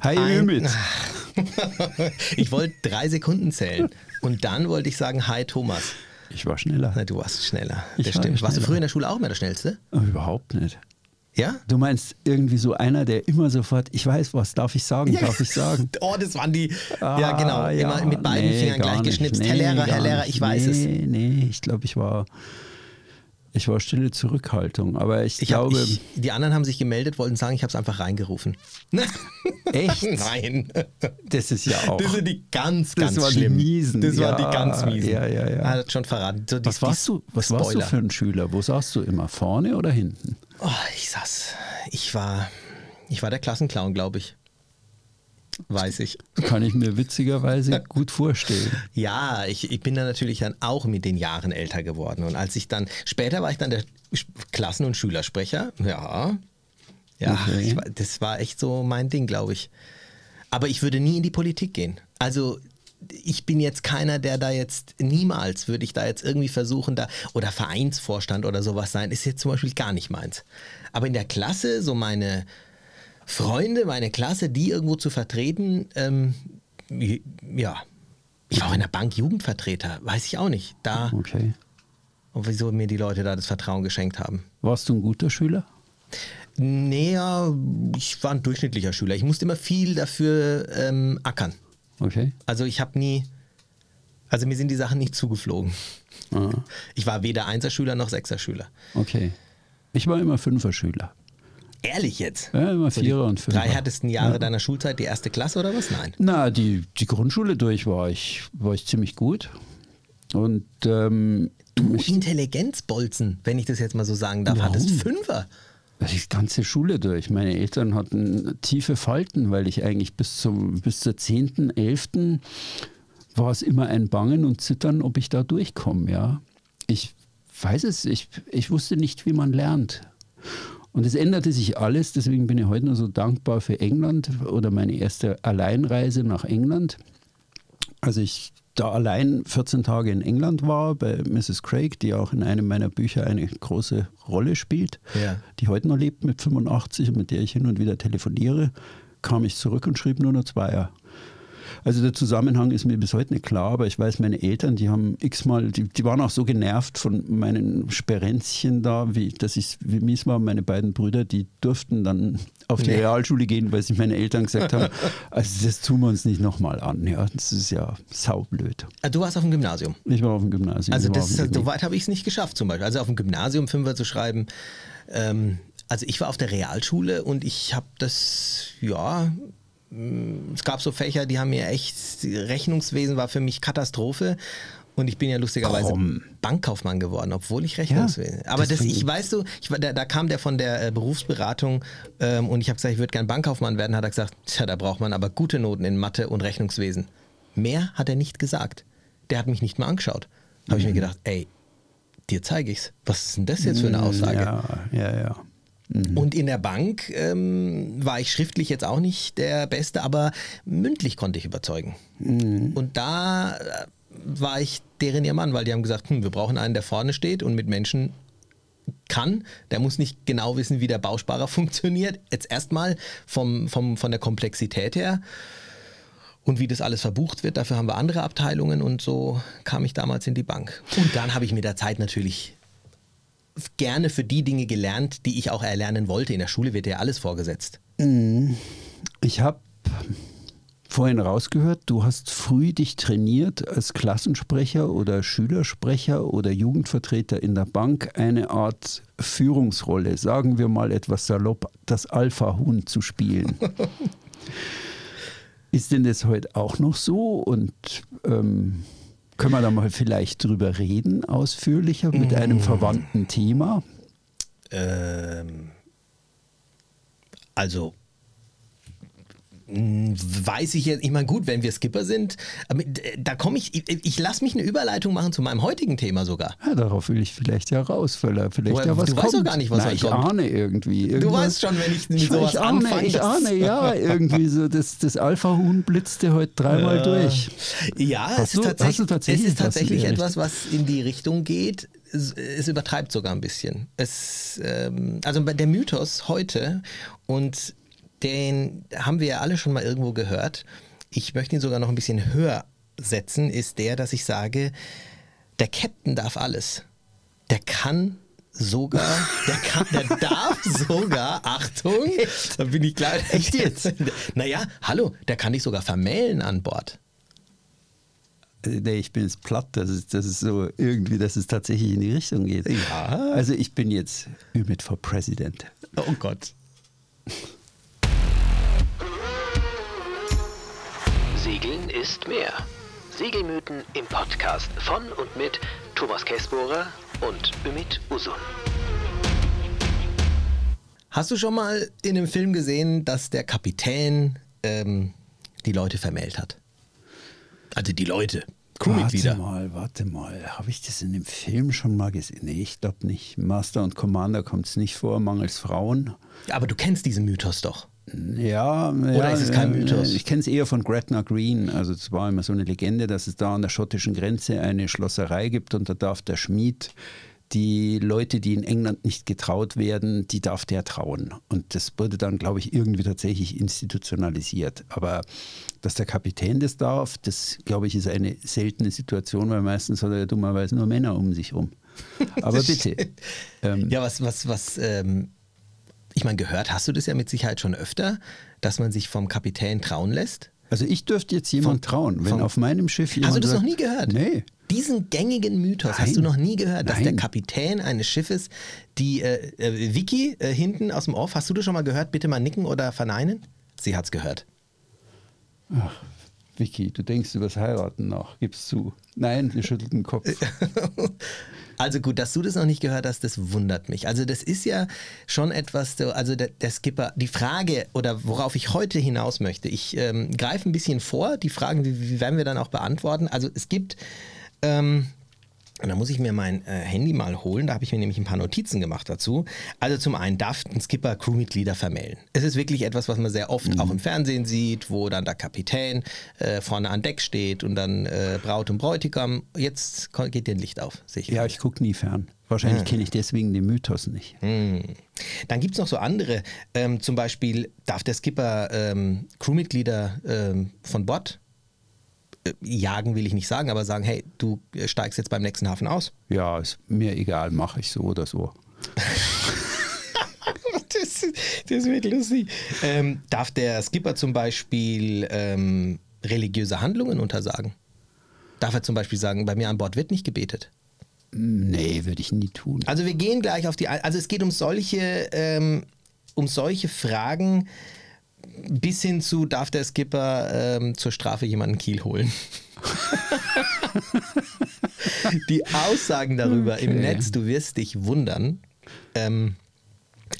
Hi Ein- Ümit. ich wollte drei Sekunden zählen. Und dann wollte ich sagen, hi Thomas. Ich war schneller. Na, du warst schneller. Ich das war stimmt. Warst du schneller. früher in der Schule auch immer der Schnellste? Oh, überhaupt nicht. Ja? Du meinst irgendwie so einer, der immer sofort, ich weiß was, darf ich sagen, darf ich sagen? Oh, das waren die. Ah, ja, genau. Immer mit beiden nee, Fingern gleich geschnipst. Nee, Herr Lehrer, Herr Lehrer, ich weiß nee, es. Nee, nee, ich glaube, ich war, ich war stille Zurückhaltung. Aber ich, Ich hab, glaube, ich, die anderen haben sich gemeldet, wollten sagen, ich habe es einfach reingerufen. echt, Nein. das ist ja auch. Das sind die ganz, Das ganz waren die schlimm. Miesen. Das waren Ja, die ganz miesen. ja, ja, ja. Hat schon verraten. So die, was warst die du, was warst du für ein Schüler? Wo saßt du immer? Vorne oder hinten? Oh, ich saß. Ich war, ich war der Klassenclown, glaube ich. Weiß ich. Kann ich mir witzigerweise gut vorstellen. Ja, ich, ich bin dann natürlich dann auch mit den Jahren älter geworden. Und als ich dann, später war ich dann der Klassen- und Schülersprecher. Ja. Ja, Okay. ich, das war echt so mein Ding, glaube ich. Aber ich würde nie in die Politik gehen. Also ich bin jetzt keiner, der da jetzt, niemals würde ich da jetzt irgendwie versuchen, da, oder Vereinsvorstand oder sowas sein, ist jetzt zum Beispiel gar nicht meins. Aber in der Klasse, so meine Freunde, meine Klasse, die irgendwo zu vertreten, ähm, ja. Ich war auch in der Bank Jugendvertreter, weiß ich auch nicht. Da, Okay. und wieso mir die Leute da das Vertrauen geschenkt haben. Warst du ein guter Schüler? Nee, ja, ich war ein durchschnittlicher Schüler. Ich musste immer viel dafür ähm, ackern. Okay. Also ich habe nie, also mir sind die Sachen nicht zugeflogen. Ah, Ich war weder Einserschüler noch Sechserschüler. okay. Ich war immer Fünfer-Schüler. Ehrlich jetzt? Ja, immer So Vierer und Fünfer. Drei härtesten Jahre deiner Schulzeit, die erste Klasse oder was? Nein. Na, die, die Grundschule durch war ich, war ich ziemlich gut. Und ähm, Du Intelligenzbolzen, wenn ich das jetzt mal so sagen darf, Warum? hattest Fünfer. die ganze Schule durch. Meine Eltern hatten tiefe Falten, weil ich eigentlich bis, zum, bis zur 10., 11. war es immer ein Bangen und Zittern, ob ich da durchkomme. Ja? Ich weiß es, ich, ich wusste nicht, wie man lernt. Und es änderte sich alles, deswegen bin ich heute nur so dankbar für England oder meine erste Alleinreise nach England. Als ich da allein 14 Tage in England war, bei Mrs. Craig, die auch in einem meiner Bücher eine große Rolle spielt, Ja. die heute noch lebt mit 85 und mit der ich hin und wieder telefoniere, kam ich zurück und schrieb nur noch Zweier. Also der Zusammenhang ist mir bis heute nicht klar, aber ich weiß, meine Eltern, die haben x-mal, die, die waren auch so genervt von meinen Sperenzchen da, wie dass ich wie mies war. Meine beiden Brüder, die durften dann auf die Nee. Realschule gehen, weil sich meine Eltern gesagt haben, also das tun wir uns nicht nochmal an. Ja, das ist ja saublöd. Ah, Du warst auf dem Gymnasium. Ich war auf dem Gymnasium. Also das, so weit habe ich es nicht geschafft zum Beispiel. Also auf dem Gymnasium Fünfer zu schreiben. Ähm, also ich war auf der Realschule und ich habe das, ja, es gab so Fächer, die haben mir echt, Rechnungswesen war für mich Katastrophe. Und ich bin ja lustigerweise Komm. Bankkaufmann geworden, obwohl ich Rechnungswesen. Aber das das, ich ich- weißt du, ich, da, da kam der von der äh, Berufsberatung ähm, und ich habe gesagt, ich würde gern Bankkaufmann werden. Hat er gesagt, tja, da braucht man aber gute Noten in Mathe und Rechnungswesen. Mehr hat er nicht gesagt. Der hat mich nicht mal angeschaut. Habe ich Mhm. mir gedacht, ey, dir zeige ich's. Was ist denn das jetzt für eine Aussage? Ja, ja, ja. Und in der Bank ähm, war ich schriftlich jetzt auch nicht der Beste, aber mündlich konnte ich überzeugen. Und da äh, war ich deren ihr Mann, weil die haben gesagt, hm, wir brauchen einen, der vorne steht und mit Menschen kann. Der muss nicht genau wissen, wie der Bausparer funktioniert. Jetzt erstmal vom, vom, von der Komplexität her. Und wie das alles verbucht wird, dafür haben wir andere Abteilungen und so kam ich damals in die Bank. Und dann habe ich mit der Zeit natürlich gerne für die Dinge gelernt, die ich auch erlernen wollte. In der Schule wird ja alles vorgesetzt. Ich habe vorhin rausgehört, du hast früh dich trainiert als Klassensprecher oder Schülersprecher oder Jugendvertreter in der Bank eine Art Führungsrolle, sagen wir mal etwas salopp, das Alpha-Huhn zu spielen. Ist denn das heute auch noch so? Und ähm, können wir da mal vielleicht drüber reden, ausführlicher, mit einem verwandten Thema? Ähm, also weiß ich jetzt, ich meine gut, wenn wir Skipper sind, äh, da komme ich, ich, ich lasse mich eine Überleitung machen zu meinem heutigen Thema sogar. Ja, darauf will ich vielleicht ja raus, da vielleicht Woher- ja was du kommt. weißt doch gar nicht, was heute ich kommt. ahne irgendwie. Du Irgendwas- weißt schon, wenn ich mit ich, sowas ich ahne, anfange. ich ahne, ja, irgendwie so, das, das Alpha-Huhn blitzte heute dreimal durch. Ja, Hast es du- ist tatsächlich, du tatsächlich es ist tatsächlich etwas, was in die Richtung geht. Es, es übertreibt sogar ein bisschen. Es, ähm, also der Mythos heute und den haben wir ja alle schon mal irgendwo gehört. Ich möchte ihn sogar noch ein bisschen höher setzen, ist der, dass ich sage, der Captain darf alles. Der kann sogar, der, kann, der darf sogar, Achtung, da bin ich klar. Echt jetzt? Naja, hallo, der kann dich sogar vermählen an Bord. Äh, nee, ich bin jetzt platt, dass es, dass es so irgendwie, dass es tatsächlich in die Richtung geht. Ja. Also ich bin jetzt Ümit for President. Oh Gott. Segeln ist mehr. Segelmythen im Podcast von und mit Thomas Kessbohrer und Ümit Usun. Hast du schon mal in einem Film gesehen, dass der Kapitän ähm, die Leute vermählt hat? Also die Leute, Crewmitglieder. Warte mal, warte mal. Habe ich das in dem Film schon mal gesehen? Nee, ich glaube nicht. Master und Commander kommt es nicht vor, mangels Frauen. Ja, aber du kennst diesen Mythos doch. Ja, Oder ja, ist es kein äh, Mythos? Ich kenne es eher von Gretna Green. Also es war immer so eine Legende, dass es da an der schottischen Grenze eine Schlosserei gibt und da darf der Schmied die Leute, die in England nicht getraut werden, die darf der trauen. Und das wurde dann, glaube ich, irgendwie tatsächlich institutionalisiert. Aber dass der Kapitän das darf, das, glaube ich, ist eine seltene Situation, weil meistens hat er ja dummerweise nur Männer um sich rum. Aber bitte. Ähm, Ja, was, was, was, ähm, ich meine, gehört hast du das ja mit Sicherheit schon öfter, dass man sich vom Kapitän trauen lässt? Also ich dürfte jetzt jemand Von- trauen, wenn von- auf meinem Schiff jemand Hast du das sagt, noch nie gehört? Nee. Diesen gängigen Mythos Nein. hast du noch nie gehört, dass Nein. der Kapitän eines Schiffes, die äh, äh, Vicky äh, hinten aus dem Off, hast du das schon mal gehört? Bitte mal nicken oder verneinen? Sie hat's gehört. Vicky, du denkst über das Heiraten nach, gib's zu. Nein, sie schüttelt den Kopf. Also gut, dass du das noch nicht gehört hast, das wundert mich. Also das ist ja schon etwas, so- also der, der Skipper, die Frage oder worauf ich heute hinaus möchte, ich ähm, greife ein bisschen vor, die Fragen, wie, wie werden wir dann auch beantworten. Also es gibt, ähm, und da muss ich mir mein äh, Handy mal holen, da habe ich mir nämlich ein paar Notizen gemacht dazu. Also zum einen darf ein Skipper Crewmitglieder vermählen. Es ist wirklich etwas, was man sehr oft auch im Fernsehen sieht, wo dann der Kapitän äh, vorne an Deck steht und dann äh, Braut und Bräutigam. Jetzt geht dir ein Licht auf, sehe ich. Ja, ich gucke nie fern. Wahrscheinlich kenne ich deswegen den Mythos nicht. Hm. Dann gibt es noch so andere. Ähm, zum Beispiel darf der Skipper ähm, Crewmitglieder ähm, von Bord jagen, will ich nicht sagen, aber sagen, hey, du äh, steigst jetzt beim nächsten Hafen aus. Ja, ist mir egal, mache ich so oder so. Das, das wird lustig. Ähm, darf der Skipper zum Beispiel ähm, religiöse Handlungen untersagen? Darf er zum Beispiel sagen, bei mir an Bord wird nicht gebetet? Nee, würde ich nie tun. Also wir gehen gleich auf die, also es geht um solche, ähm, um solche Fragen bis hin zu, darf der Skipper ähm, zur Strafe jemanden Kiel holen? die Aussagen darüber im Okay. Netz, du wirst dich wundern. Ähm,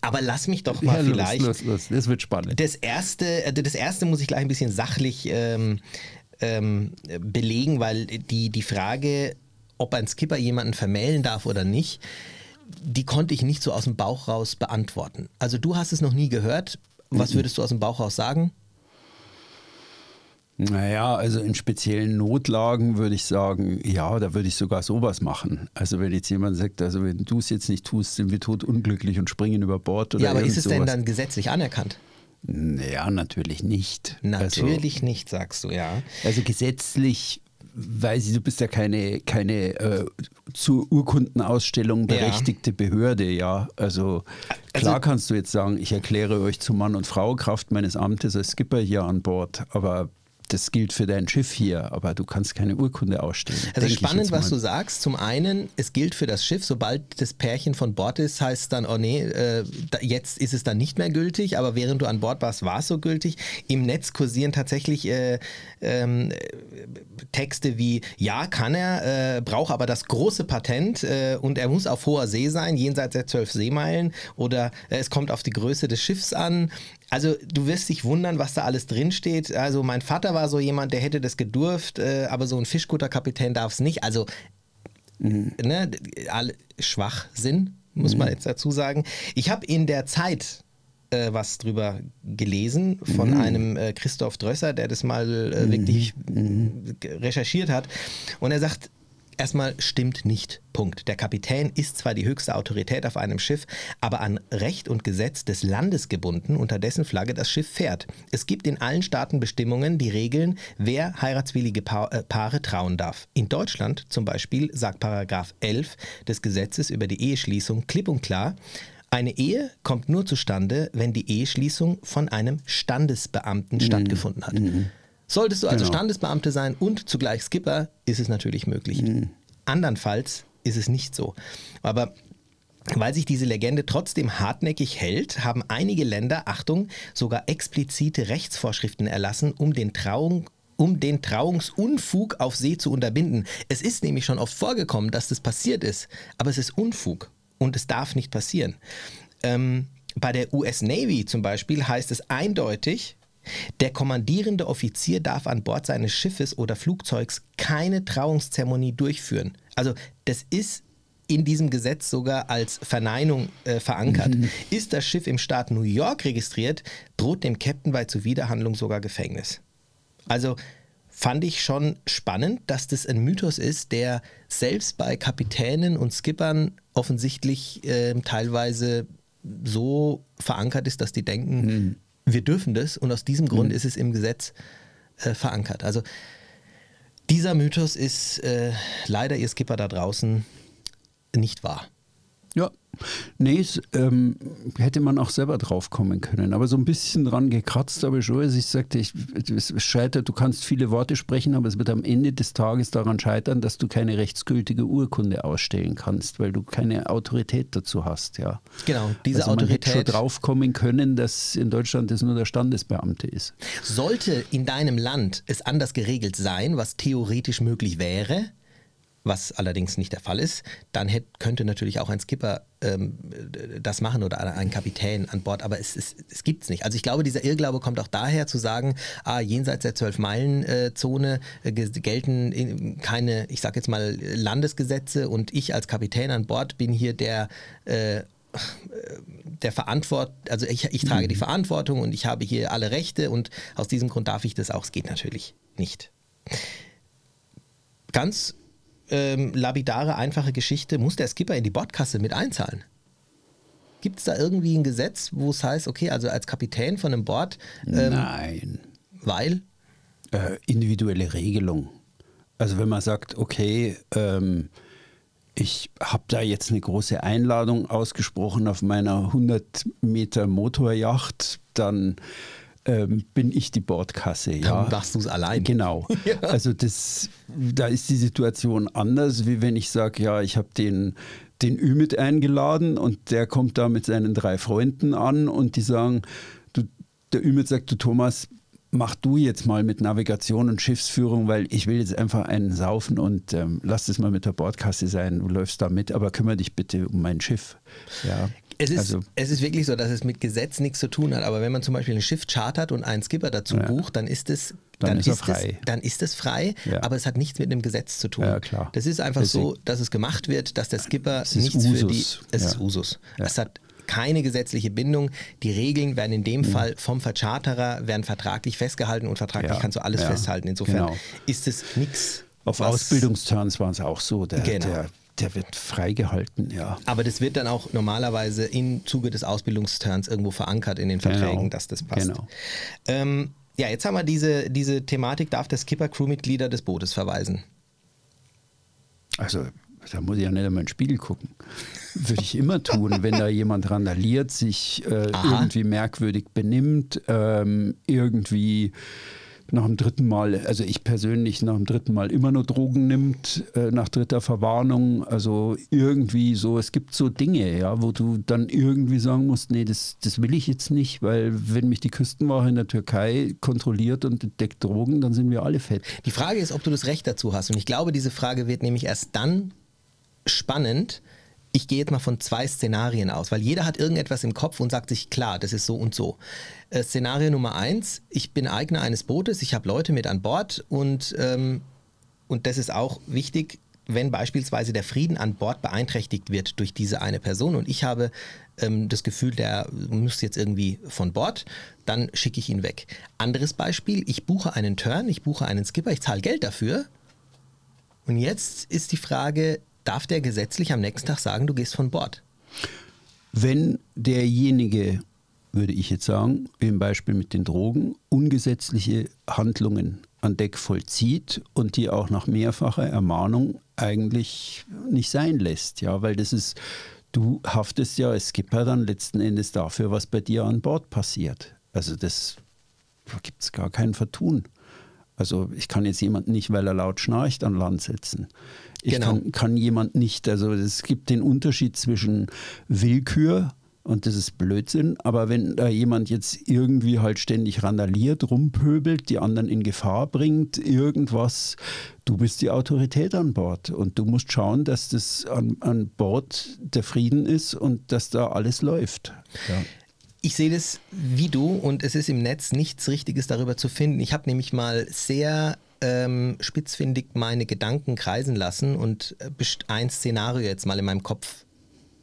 aber lass mich doch mal ja, vielleicht Los, los, los. Das wird spannend. das erste, äh, das erste muss ich gleich ein bisschen sachlich ähm, ähm, belegen, weil die, die Frage, ob ein Skipper jemanden vermählen darf oder nicht, die konnte ich nicht so aus dem Bauch raus beantworten. Also du hast es noch nie gehört. Was würdest du aus dem Bauch raus sagen? Naja, also in speziellen Notlagen würde ich sagen, ja, da würde ich sogar sowas machen. Also wenn jetzt jemand sagt, also wenn du es jetzt nicht tust, sind wir tot unglücklich und springen über Bord oder ja, aber ist es denn sowas. dann gesetzlich anerkannt? Naja, natürlich nicht. Natürlich nicht, sagst du, ja. Also, also gesetzlich weiß ich, du bist ja keine, keine äh, zur Urkundenausstellung Ja. berechtigte Behörde, ja. Also klar Also- kannst du jetzt sagen, ich erkläre euch zu Mann und Frau Kraft meines Amtes als Skipper hier an Bord, aber das gilt für dein Schiff hier, aber du kannst keine Urkunde ausstellen. Also spannend, was du sagst. Zum einen, es gilt für das Schiff, sobald das Pärchen von Bord ist, heißt es dann, oh nee, äh, da, jetzt ist es dann nicht mehr gültig, aber während du an Bord warst, war es so gültig. Im Netz kursieren tatsächlich äh, äh, Texte wie, ja, kann er, äh, braucht aber das große Patent äh, und er muss auf hoher See sein, jenseits der zwölf Seemeilen oder äh, es kommt auf die Größe des Schiffs an. Also du wirst dich wundern, was da alles drinsteht. Also mein Vater war so jemand, der hätte das gedurft, äh, aber so ein Fischkutterkapitän darf es nicht. Also ne, alle, Schwachsinn, muss man jetzt dazu sagen. Ich habe in der Zeit äh, was drüber gelesen von einem äh, Christoph Drösser, der das mal äh, wirklich äh, recherchiert hat. Und er sagt, erstmal stimmt nicht. Punkt. Der Kapitän ist zwar die höchste Autorität auf einem Schiff, aber an Recht und Gesetz des Landes gebunden, unter dessen Flagge das Schiff fährt. Es gibt in allen Staaten Bestimmungen, die regeln, wer heiratswillige pa äh, Paare trauen darf. In Deutschland zum Beispiel sagt Paragraph 11 des Gesetzes über die Eheschließung klipp und klar, eine Ehe kommt nur zustande, wenn die Eheschließung von einem Standesbeamten mhm. stattgefunden hat. Mhm. Solltest du also genau. Standesbeamte sein und zugleich Skipper, ist es natürlich möglich. Mhm. Andernfalls ist es nicht so. Aber weil sich diese Legende trotzdem hartnäckig hält, haben einige Länder, Achtung, sogar explizite Rechtsvorschriften erlassen, um den Trauung um den Trauungsunfug auf See zu unterbinden. Es ist nämlich schon oft vorgekommen, dass das passiert ist, aber es ist Unfug und es darf nicht passieren. Ähm, bei der US Navy zum Beispiel heißt es eindeutig, der kommandierende Offizier darf an Bord seines Schiffes oder Flugzeugs keine Trauungszeremonie durchführen. Also das ist in diesem Gesetz sogar als Verneinung äh, verankert. Mhm. Ist das Schiff im Staat New York registriert, droht dem Captain bei Zuwiderhandlung sogar Gefängnis. Also fand ich schon spannend, dass das ein Mythos ist, der selbst bei Kapitänen und Skippern offensichtlich äh, teilweise so verankert ist, dass die denken, mhm. Wir dürfen das und aus diesem Grund mhm. ist es im Gesetz äh, verankert. Also dieser Mythos ist äh, leider, ihr Skipper da draußen, nicht wahr. Ja, nee, es, ähm, hätte man auch selber drauf kommen können. Aber so ein bisschen dran gekratzt habe ich schon. Also ich sagte, ich, es scheitert, du kannst viele Worte sprechen, aber es wird am Ende des Tages daran scheitern, dass du keine rechtsgültige Urkunde ausstellen kannst, weil du keine Autorität dazu hast. Ja. Genau, diese also man Autorität. Hätte schon drauf kommen können, dass in Deutschland das nur der Standesbeamte ist. Sollte in deinem Land es anders geregelt sein, was theoretisch möglich wäre, was allerdings nicht der Fall ist, dann hätte, könnte natürlich auch ein Skipper ähm, das machen oder ein Kapitän an Bord, aber es, es, es gibt es nicht. Also ich glaube, dieser Irrglaube kommt auch daher zu sagen, ah, jenseits der 12-Meilen-Zone äh, gelten keine, ich sage jetzt mal, Landesgesetze und ich als Kapitän an Bord bin hier der äh, der Verantwort, also ich, ich trage mhm. die Verantwortung und ich habe hier alle Rechte und aus diesem Grund darf ich das auch. Es geht natürlich nicht. Ganz ähm, labidare, einfache Geschichte, muss der Skipper in die Bordkasse mit einzahlen? Gibt es da irgendwie ein Gesetz, wo es heißt, okay, also als Kapitän von einem Bord. Ähm, Nein. Weil? Äh, individuelle Regelung. Also wenn man sagt, okay, ähm, ich habe da jetzt eine große Einladung ausgesprochen auf meiner 100 Meter Motorjacht, dann ähm, bin ich die Bordkasse. Ja. Dann machst du es allein. Genau. ja. Also das, da ist die Situation anders, wie wenn ich sage, ja, ich habe den, den Ümit eingeladen und der kommt da mit seinen drei Freunden an und die sagen, du, der Ümit sagt, du Thomas, mach du jetzt mal mit Navigation und Schiffsführung, weil ich will jetzt einfach einen saufen und ähm, lass das mal mit der Bordkasse sein. Du läufst da mit, aber kümmere dich bitte um mein Schiff. Ja. Es ist, also, es ist wirklich so, dass es mit Gesetz nichts zu tun hat. Aber wenn man zum Beispiel ein Schiff chartert und einen Skipper dazu ja. bucht, dann ist es dann, dann ist, ist frei. Es, dann ist es frei, ja. aber es hat nichts mit einem Gesetz zu tun. Ja, klar. Das ist einfach Deswegen. so, dass es gemacht wird, dass der Skipper nichts Usus. für die. Es ist Usus. Es hat keine gesetzliche Bindung. Die Regeln werden in dem mhm. Fall vom Vercharterer, werden vertraglich festgehalten und vertraglich kannst du alles festhalten. Insofern genau. ist es nichts. Auf Ausbildungsterms war es auch so. Der, genau. der der wird freigehalten, ja. Aber das wird dann auch normalerweise im Zuge des Ausbildungsturns irgendwo verankert in den Verträgen, genau. dass das passt. Genau. Ähm, ja, jetzt haben wir diese, diese Thematik, darf der Skipper Crewmitglieder des Bootes verweisen? Also, da muss ich ja nicht einmal in den Spiegel gucken. Würde ich immer tun, wenn da jemand randaliert, sich äh, irgendwie merkwürdig benimmt, ähm, irgendwie nach dem dritten Mal, also ich persönlich nach dem dritten Mal immer nur Drogen nimmt, äh, nach dritter Verwarnung. Also irgendwie so, es gibt so Dinge, ja, wo du dann irgendwie sagen musst, nee, das, das will ich jetzt nicht, weil wenn mich die Küstenwache in der Türkei kontrolliert und entdeckt Drogen, dann sind wir alle fett. Die Frage ist, ob du das Recht dazu hast. Und ich glaube, diese Frage wird nämlich erst dann spannend, ich gehe jetzt mal von zwei Szenarien aus, weil jeder hat irgendetwas im Kopf und sagt sich, klar, das ist so und so. Äh, Szenario Nummer eins, ich bin Eigner eines Bootes, ich habe Leute mit an Bord und, ähm, und das ist auch wichtig, wenn beispielsweise der Frieden an Bord beeinträchtigt wird durch diese eine Person und ich habe ähm, das Gefühl, der muss jetzt irgendwie von Bord, dann schicke ich ihn weg. Anderes Beispiel, ich buche einen Turn, ich buche einen Skipper, ich zahle Geld dafür Und jetzt ist die Frage, darf der gesetzlich am nächsten Tag sagen, du gehst von Bord? Wenn derjenige, würde ich jetzt sagen, im Beispiel mit den Drogen, ungesetzliche Handlungen an Deck vollzieht und die auch nach mehrfacher Ermahnung eigentlich nicht sein lässt, ja, weil das ist, du haftest ja als Skipper dann letzten Endes dafür, was bei dir an Bord passiert. Also das da gibt es gar kein Vertun. Also ich kann jetzt jemanden nicht, weil er laut schnarcht, an Land setzen. Ich genau. kann, kann jemand nicht, also es gibt den Unterschied zwischen Willkür und das ist Blödsinn, aber wenn da jemand jetzt irgendwie halt ständig randaliert, rumpöbelt, die anderen in Gefahr bringt, irgendwas, du bist die Autorität an Bord und du musst schauen, dass das an, an Bord der Frieden ist und dass da alles läuft. Ja. Ich sehe das wie du und es ist im Netz nichts Richtiges darüber zu finden. Ich habe nämlich mal sehr ähm, spitzfindig meine Gedanken kreisen lassen und äh, ein Szenario jetzt mal in meinem Kopf,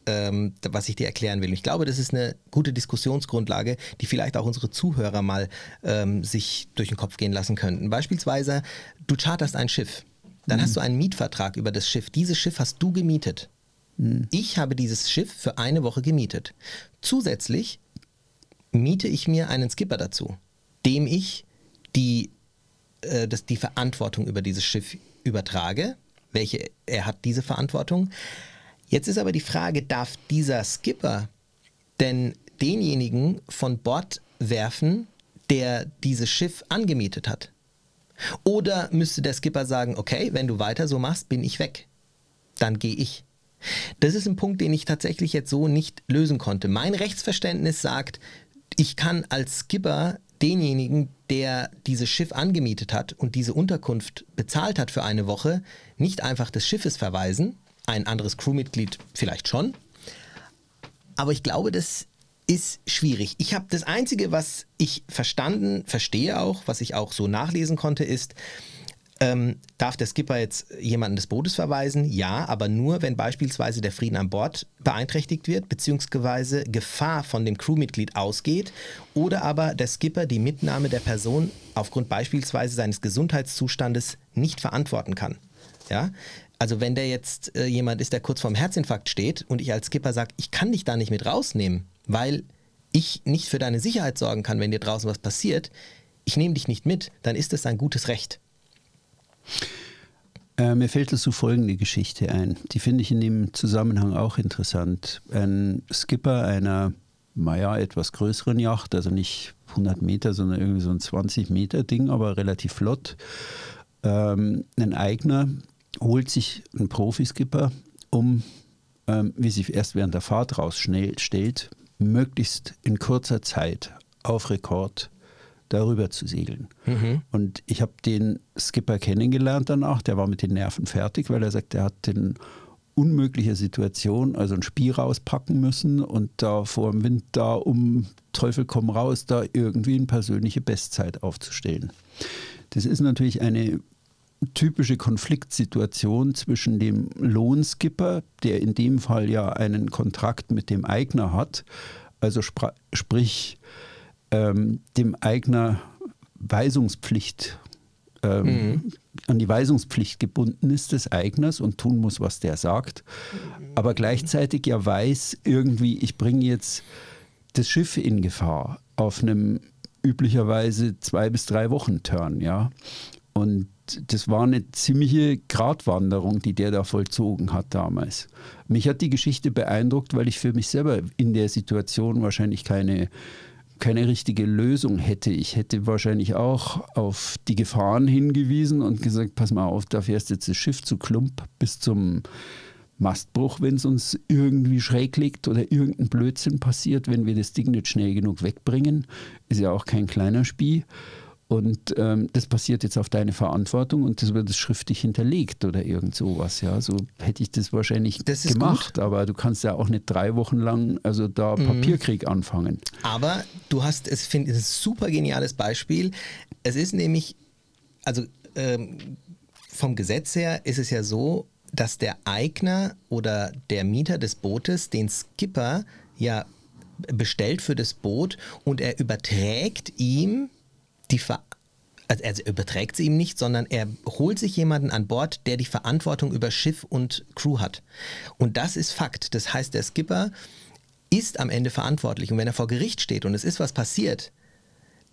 ähm, was ich dir erklären will. ich glaube, das ist eine gute Diskussionsgrundlage, die vielleicht auch unsere Zuhörer mal ähm, sich durch den Kopf gehen lassen könnten. Beispielsweise, du charterst ein Schiff. Dann mhm. hast du einen Mietvertrag über das Schiff. Dieses Schiff hast du gemietet. Mhm. Ich habe dieses Schiff für eine Woche gemietet. Zusätzlich miete ich mir einen Skipper dazu, dem ich die, äh, die Verantwortung über dieses Schiff übertrage. Welche, er hat diese Verantwortung. Jetzt ist aber die Frage, darf dieser Skipper denn denjenigen von Bord werfen, der dieses Schiff angemietet hat? Oder müsste der Skipper sagen, okay, wenn du weiter so machst, bin ich weg. Dann gehe ich. Das ist ein Punkt, den ich tatsächlich jetzt so nicht lösen konnte. Mein Rechtsverständnis sagt, ich kann als Skipper denjenigen, der dieses Schiff angemietet hat und diese Unterkunft bezahlt hat für eine Woche, nicht einfach des Schiffes verweisen, ein anderes Crewmitglied vielleicht schon. Aber ich glaube, das ist schwierig. Ich habe das Einzige, was ich verstanden, verstehe auch, was ich auch so nachlesen konnte, ist, ähm, darf der Skipper jetzt jemanden des Bootes verweisen? Ja, aber nur, wenn beispielsweise der Frieden an Bord beeinträchtigt wird, beziehungsweise Gefahr von dem Crewmitglied ausgeht oder aber der Skipper die Mitnahme der Person aufgrund beispielsweise seines Gesundheitszustandes nicht verantworten kann. Ja? Also wenn der jetzt äh, jemand ist, der kurz vorm Herzinfarkt steht und ich als Skipper sage, ich kann dich da nicht mit rausnehmen, weil ich nicht für deine Sicherheit sorgen kann, wenn dir draußen was passiert, ich nehme dich nicht mit, dann ist das ein gutes Recht. Äh, mir fällt dazu folgende Geschichte ein. Die finde ich in dem Zusammenhang auch interessant. Ein Skipper einer, naja, etwas größeren Yacht, also nicht 100 Meter, sondern irgendwie so ein 20 Meter Ding, aber relativ flott. Ähm, ein Eigner holt sich einen Profiskipper, um, ähm, wie sich erst während der Fahrt rausstellt, möglichst in kurzer Zeit auf Rekord darüber zu segeln. Mhm. Und ich habe den Skipper kennengelernt danach, der war mit den Nerven fertig, weil er sagt, er hat in unmöglicher Situation, also ein Spiel rauspacken müssen und da vor dem Wind da um Teufel komm raus, da irgendwie eine persönliche Bestzeit aufzustellen. Das ist natürlich eine typische Konfliktsituation zwischen dem Lohnskipper, der in dem Fall ja einen Kontrakt mit dem Eigner hat, also sprich ähm, dem Eigner Weisungspflicht ähm, mhm. an die Weisungspflicht gebunden ist des Eigners und tun muss, was der sagt, aber gleichzeitig ja weiß, irgendwie, ich bringe jetzt das Schiff in Gefahr auf einem üblicherweise zwei bis drei Wochen Turn, ja. Und das war eine ziemliche Gratwanderung, die der da vollzogen hat damals. Mich hat die Geschichte beeindruckt, weil ich für mich selber in der Situation wahrscheinlich keine keine richtige Lösung hätte. Ich hätte wahrscheinlich auch auf die Gefahren hingewiesen und gesagt, pass mal auf, da fährst jetzt das Schiff zu Klump bis zum Mastbruch, wenn es uns irgendwie schräg liegt oder irgendein Blödsinn passiert, wenn wir das Ding nicht schnell genug wegbringen. Ist ja auch kein kleiner Spie. Und ähm, das passiert jetzt auf deine Verantwortung und das wird schriftlich hinterlegt oder irgend sowas. Ja, so hätte ich das wahrscheinlich das gemacht, gut. aber du kannst ja auch nicht drei Wochen lang also da mhm. Papierkrieg anfangen. Aber du hast, es finde ich ein super geniales Beispiel. Es ist nämlich, also ähm, vom Gesetz her ist es ja so, dass der Eigner oder der Mieter des Bootes den Skipper ja bestellt für das Boot und er überträgt ihm die Ver also er überträgt sie ihm nicht, sondern er holt sich jemanden an Bord, der die Verantwortung über Schiff und Crew hat. Und das ist Fakt. Das heißt, der Skipper ist am Ende verantwortlich. Und wenn er vor Gericht steht und es ist was passiert,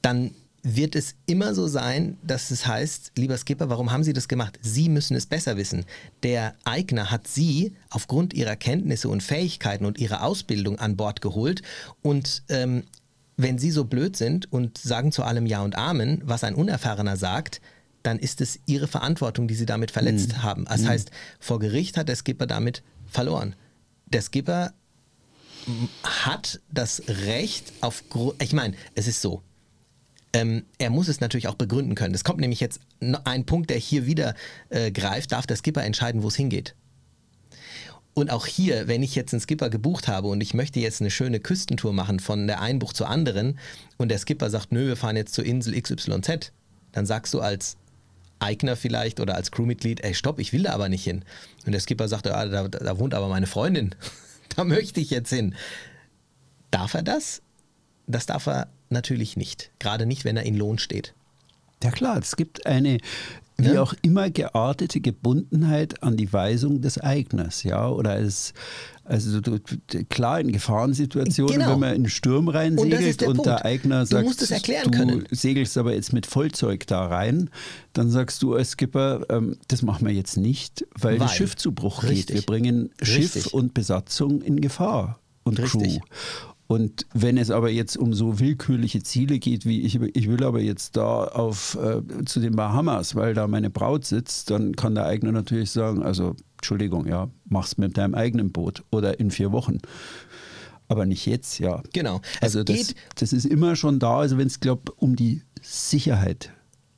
dann wird es immer so sein, dass es heißt, lieber Skipper, warum haben Sie das gemacht? Sie müssen es besser wissen. Der Eigner hat Sie aufgrund Ihrer Kenntnisse und Fähigkeiten und Ihrer Ausbildung an Bord geholt und ähm, wenn Sie so blöd sind und sagen zu allem Ja und Amen, was ein Unerfahrener sagt, dann ist es Ihre Verantwortung, die Sie damit verletzt mhm. haben. Das mhm. heißt, vor Gericht hat der Skipper damit verloren. Der Skipper hat das Recht auf, ich meine, es ist so, ähm, er muss es natürlich auch begründen können. Es kommt nämlich jetzt ein Punkt, der hier wieder äh, greift, darf der Skipper entscheiden, wo es hingeht. Und auch hier, wenn ich jetzt einen Skipper gebucht habe und ich möchte jetzt eine schöne Küstentour machen von der einen Bucht zur anderen und der Skipper sagt, nö, wir fahren jetzt zur Insel XYZ, dann sagst du als Eigner vielleicht oder als Crewmitglied, ey, stopp, ich will da aber nicht hin. Und der Skipper sagt, ja, da, da wohnt aber meine Freundin, da möchte ich jetzt hin. Darf er das? Das darf er natürlich nicht. Gerade nicht, wenn er in Lohn steht. Ja klar, es gibt eine wie ja. auch immer geartete Gebundenheit an die Weisung des Eigners, ja, oder als also klar in Gefahrensituationen, genau. wenn man in den Sturm rein segelt und, und der Eigner sagt, du, du segelst aber jetzt mit Vollzeug da rein, dann sagst du als Skipper, ähm, das machen wir jetzt nicht, weil, weil. das Schiff zu Bruch Richtig. geht. Wir bringen Richtig. Schiff und Besatzung in Gefahr und Richtig. Crew. Und wenn es aber jetzt um so willkürliche Ziele geht, wie ich, ich will aber jetzt da auf äh, zu den Bahamas, weil da meine Braut sitzt, dann kann der Eigner natürlich sagen, also Entschuldigung, ja, mach's mit deinem eigenen Boot oder in vier Wochen. Aber nicht jetzt, ja. Genau. Also das, das ist immer schon da, also wenn es, glaube um die Sicherheit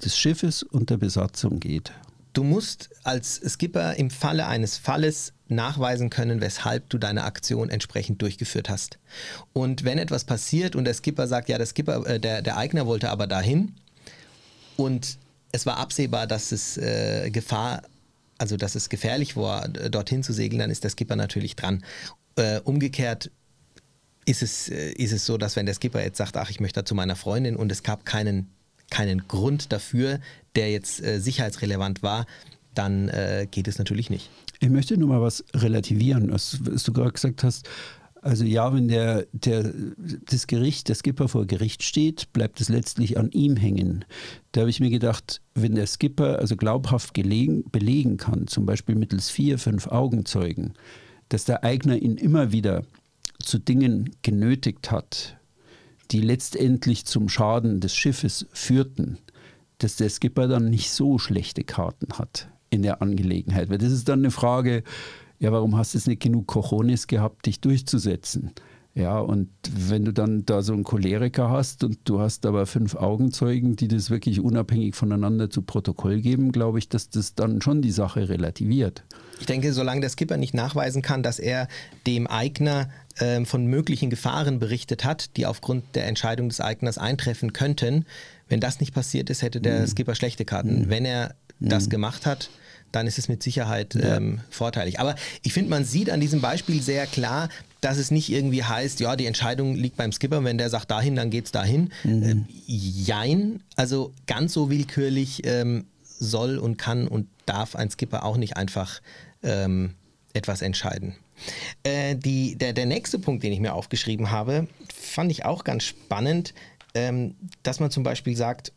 des Schiffes und der Besatzung geht. Du musst als Skipper im Falle eines Falles nachweisen können, weshalb du deine Aktion entsprechend durchgeführt hast. Und wenn etwas passiert und der Skipper sagt, ja, der Skipper, äh, der, der Eigner wollte aber dahin und es war absehbar, dass es äh, Gefahr, also dass es gefährlich war, dorthin zu segeln, dann ist der Skipper natürlich dran. Äh, umgekehrt ist es, äh, ist es so, dass wenn der Skipper jetzt sagt, ach, ich möchte zu meiner Freundin und es gab keinen keinen Grund dafür, der jetzt äh, sicherheitsrelevant war, dann äh, geht es natürlich nicht. Ich möchte nur mal was relativieren, was, was du gerade gesagt hast. Also ja, wenn der, der, das Gericht, der Skipper vor Gericht steht, bleibt es letztlich an ihm hängen. Da habe ich mir gedacht, wenn der Skipper also glaubhaft gelegen, belegen kann, zum Beispiel mittels vier, fünf Augenzeugen, dass der Eigner ihn immer wieder zu Dingen genötigt hat, die letztendlich zum Schaden des Schiffes führten, dass der Skipper dann nicht so schlechte Karten hat in der Angelegenheit. Weil das ist dann eine Frage, ja, warum hast du es nicht genug Cojones gehabt, dich durchzusetzen? Ja, und wenn du dann da so einen Choleriker hast und du hast aber fünf Augenzeugen, die das wirklich unabhängig voneinander zu Protokoll geben, glaube ich, dass das dann schon die Sache relativiert. Ich denke, solange der Skipper nicht nachweisen kann, dass er dem Eigner äh, von möglichen Gefahren berichtet hat, die aufgrund der Entscheidung des Eigners eintreffen könnten, wenn das nicht passiert ist, hätte der mhm. Skipper schlechte Karten. Mhm. Wenn er das mhm. gemacht hat, dann ist es mit Sicherheit ja. ähm, vorteilig. Aber ich finde, man sieht an diesem Beispiel sehr klar, dass es nicht irgendwie heißt, ja, die Entscheidung liegt beim Skipper, wenn der sagt dahin, dann geht es dahin. Mhm. Ähm, jein, also ganz so willkürlich ähm, soll und kann und darf ein Skipper auch nicht einfach ähm, etwas entscheiden. Äh, die, der, der nächste Punkt, den ich mir aufgeschrieben habe, fand ich auch ganz spannend, ähm, dass man zum Beispiel sagt,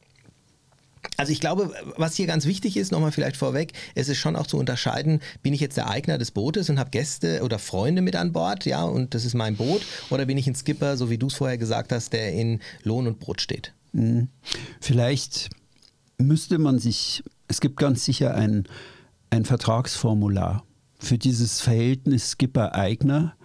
also ich glaube, was hier ganz wichtig ist, nochmal vielleicht vorweg, es ist schon auch zu unterscheiden, bin ich jetzt der Eigner des Bootes und habe Gäste oder Freunde mit an Bord, ja, und das ist mein Boot, oder bin ich ein Skipper, so wie du es vorher gesagt hast, der in Lohn und Brot steht? Mhm. Vielleicht müsste man sich, es gibt ganz sicher ein, ein Vertragsformular für dieses Verhältnis Skipper-Eigner,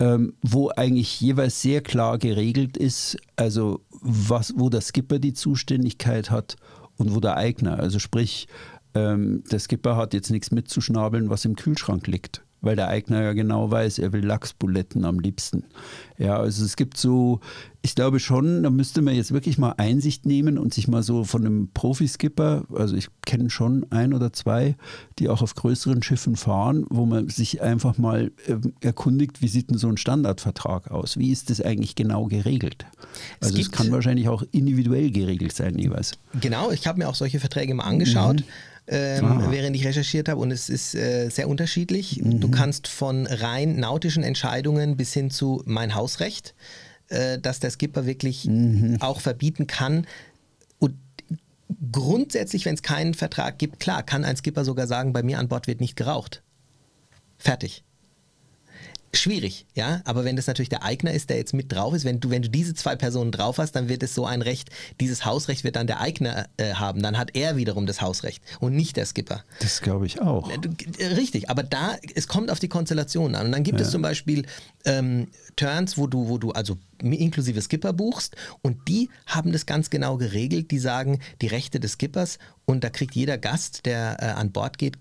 ähm, wo eigentlich jeweils sehr klar geregelt ist, also was, wo der Skipper die Zuständigkeit hat und wo der Eigner, also sprich, ähm, der Skipper hat jetzt nichts mitzuschnabeln, was im Kühlschrank liegt. Weil der Eigner ja genau weiß, er will Lachsbuletten am liebsten. Ja, also es gibt so, ich glaube schon, da müsste man jetzt wirklich mal Einsicht nehmen und sich mal so von einem Profiskipper, also ich kenne schon ein oder zwei, die auch auf größeren Schiffen fahren, wo man sich einfach mal äh, erkundigt, wie sieht denn so ein Standardvertrag aus? Wie ist das eigentlich genau geregelt? Also es, es kann wahrscheinlich auch individuell geregelt sein jeweils. Genau, ich habe mir auch solche Verträge mal angeschaut. Mhm ähm, ah. während ich recherchiert habe und es ist äh, sehr unterschiedlich. Mhm. Du kannst von rein nautischen Entscheidungen bis hin zu mein Hausrecht, äh, dass der Skipper wirklich mhm. auch verbieten kann. Und grundsätzlich, wenn es keinen Vertrag gibt, klar, kann ein Skipper sogar sagen, bei mir an Bord wird nicht geraucht. Fertig schwierig, ja. Aber wenn das natürlich der Eigner ist, der jetzt mit drauf ist, wenn du, wenn du diese zwei Personen drauf hast, dann wird es so ein Recht, dieses Hausrecht wird dann der Eigner äh, haben. Dann hat er wiederum das Hausrecht und nicht der Skipper. Das glaube ich auch. Äh, richtig, aber da, es kommt auf die Konstellation an. Und dann gibt ja. es zum Beispiel ähm, Turns, wo du, wo du also inklusive Skipper buchst und die haben das ganz genau geregelt. Die sagen, die Rechte des Skippers und da kriegt jeder Gast, der äh, an Bord geht,